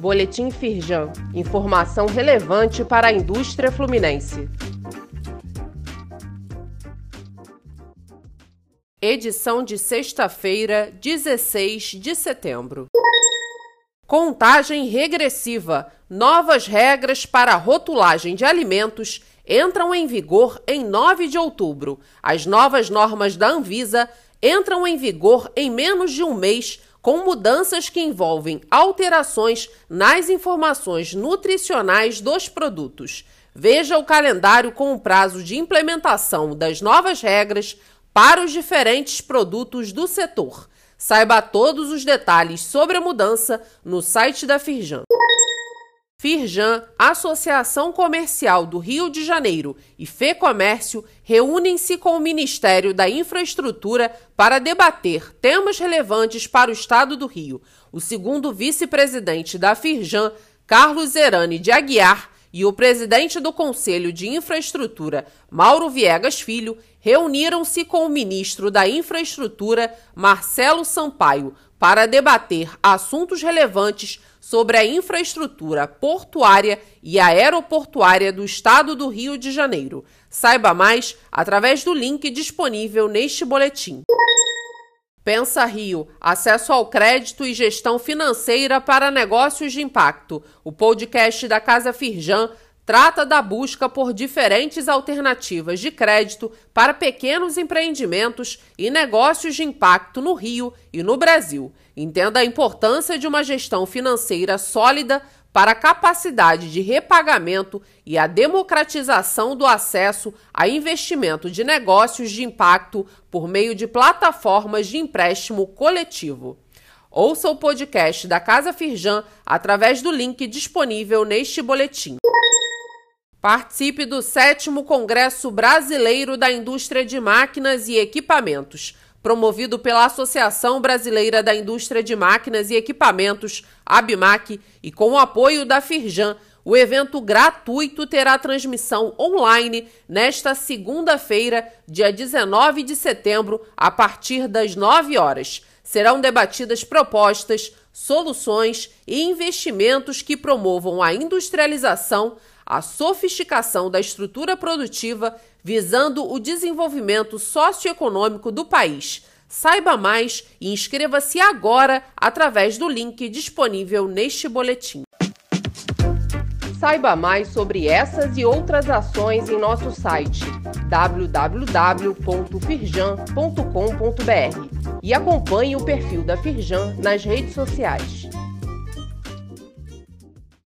Boletim Firjan. Informação relevante para a indústria fluminense. Edição de sexta-feira, 16 de setembro. Contagem regressiva. Novas regras para rotulagem de alimentos entram em vigor em 9 de outubro. As novas normas da Anvisa entram em vigor em menos de um mês com mudanças que envolvem alterações nas informações nutricionais dos produtos. Veja o calendário com o prazo de implementação das novas regras para os diferentes produtos do setor. Saiba todos os detalhes sobre a mudança no site da Firjan. Firjan, Associação Comercial do Rio de Janeiro e FEComércio reúnem-se com o Ministério da Infraestrutura para debater temas relevantes para o Estado do Rio. O segundo vice-presidente da Firjan, Carlos Zerani de Aguiar, e o presidente do Conselho de Infraestrutura, Mauro Viegas Filho, reuniram-se com o ministro da Infraestrutura, Marcelo Sampaio, para debater assuntos relevantes sobre a infraestrutura portuária e aeroportuária do estado do Rio de Janeiro. Saiba mais através do link disponível neste boletim. Pensa Rio, acesso ao crédito e gestão financeira para negócios de impacto. O podcast da Casa Firjan trata da busca por diferentes alternativas de crédito para pequenos empreendimentos e negócios de impacto no Rio e no Brasil. Entenda a importância de uma gestão financeira sólida para a capacidade de repagamento e a democratização do acesso a investimento de negócios de impacto por meio de plataformas de empréstimo coletivo. Ouça o podcast da Casa Firjan através do link disponível neste boletim. Participe do sétimo Congresso Brasileiro da Indústria de Máquinas e Equipamentos, promovido pela Associação Brasileira da Indústria de Máquinas e Equipamentos, ABMAC, e com o apoio da Firjan. O evento gratuito terá transmissão online nesta segunda-feira, dia 19 de setembro, a partir das 9 horas. Serão debatidas propostas, soluções e investimentos que promovam a industrialização a sofisticação da estrutura produtiva visando o desenvolvimento socioeconômico do país. Saiba mais e inscreva-se agora através do link disponível neste boletim. Saiba mais sobre essas e outras ações em nosso site www.firjan.com.br e acompanhe o perfil da Firjan nas redes sociais.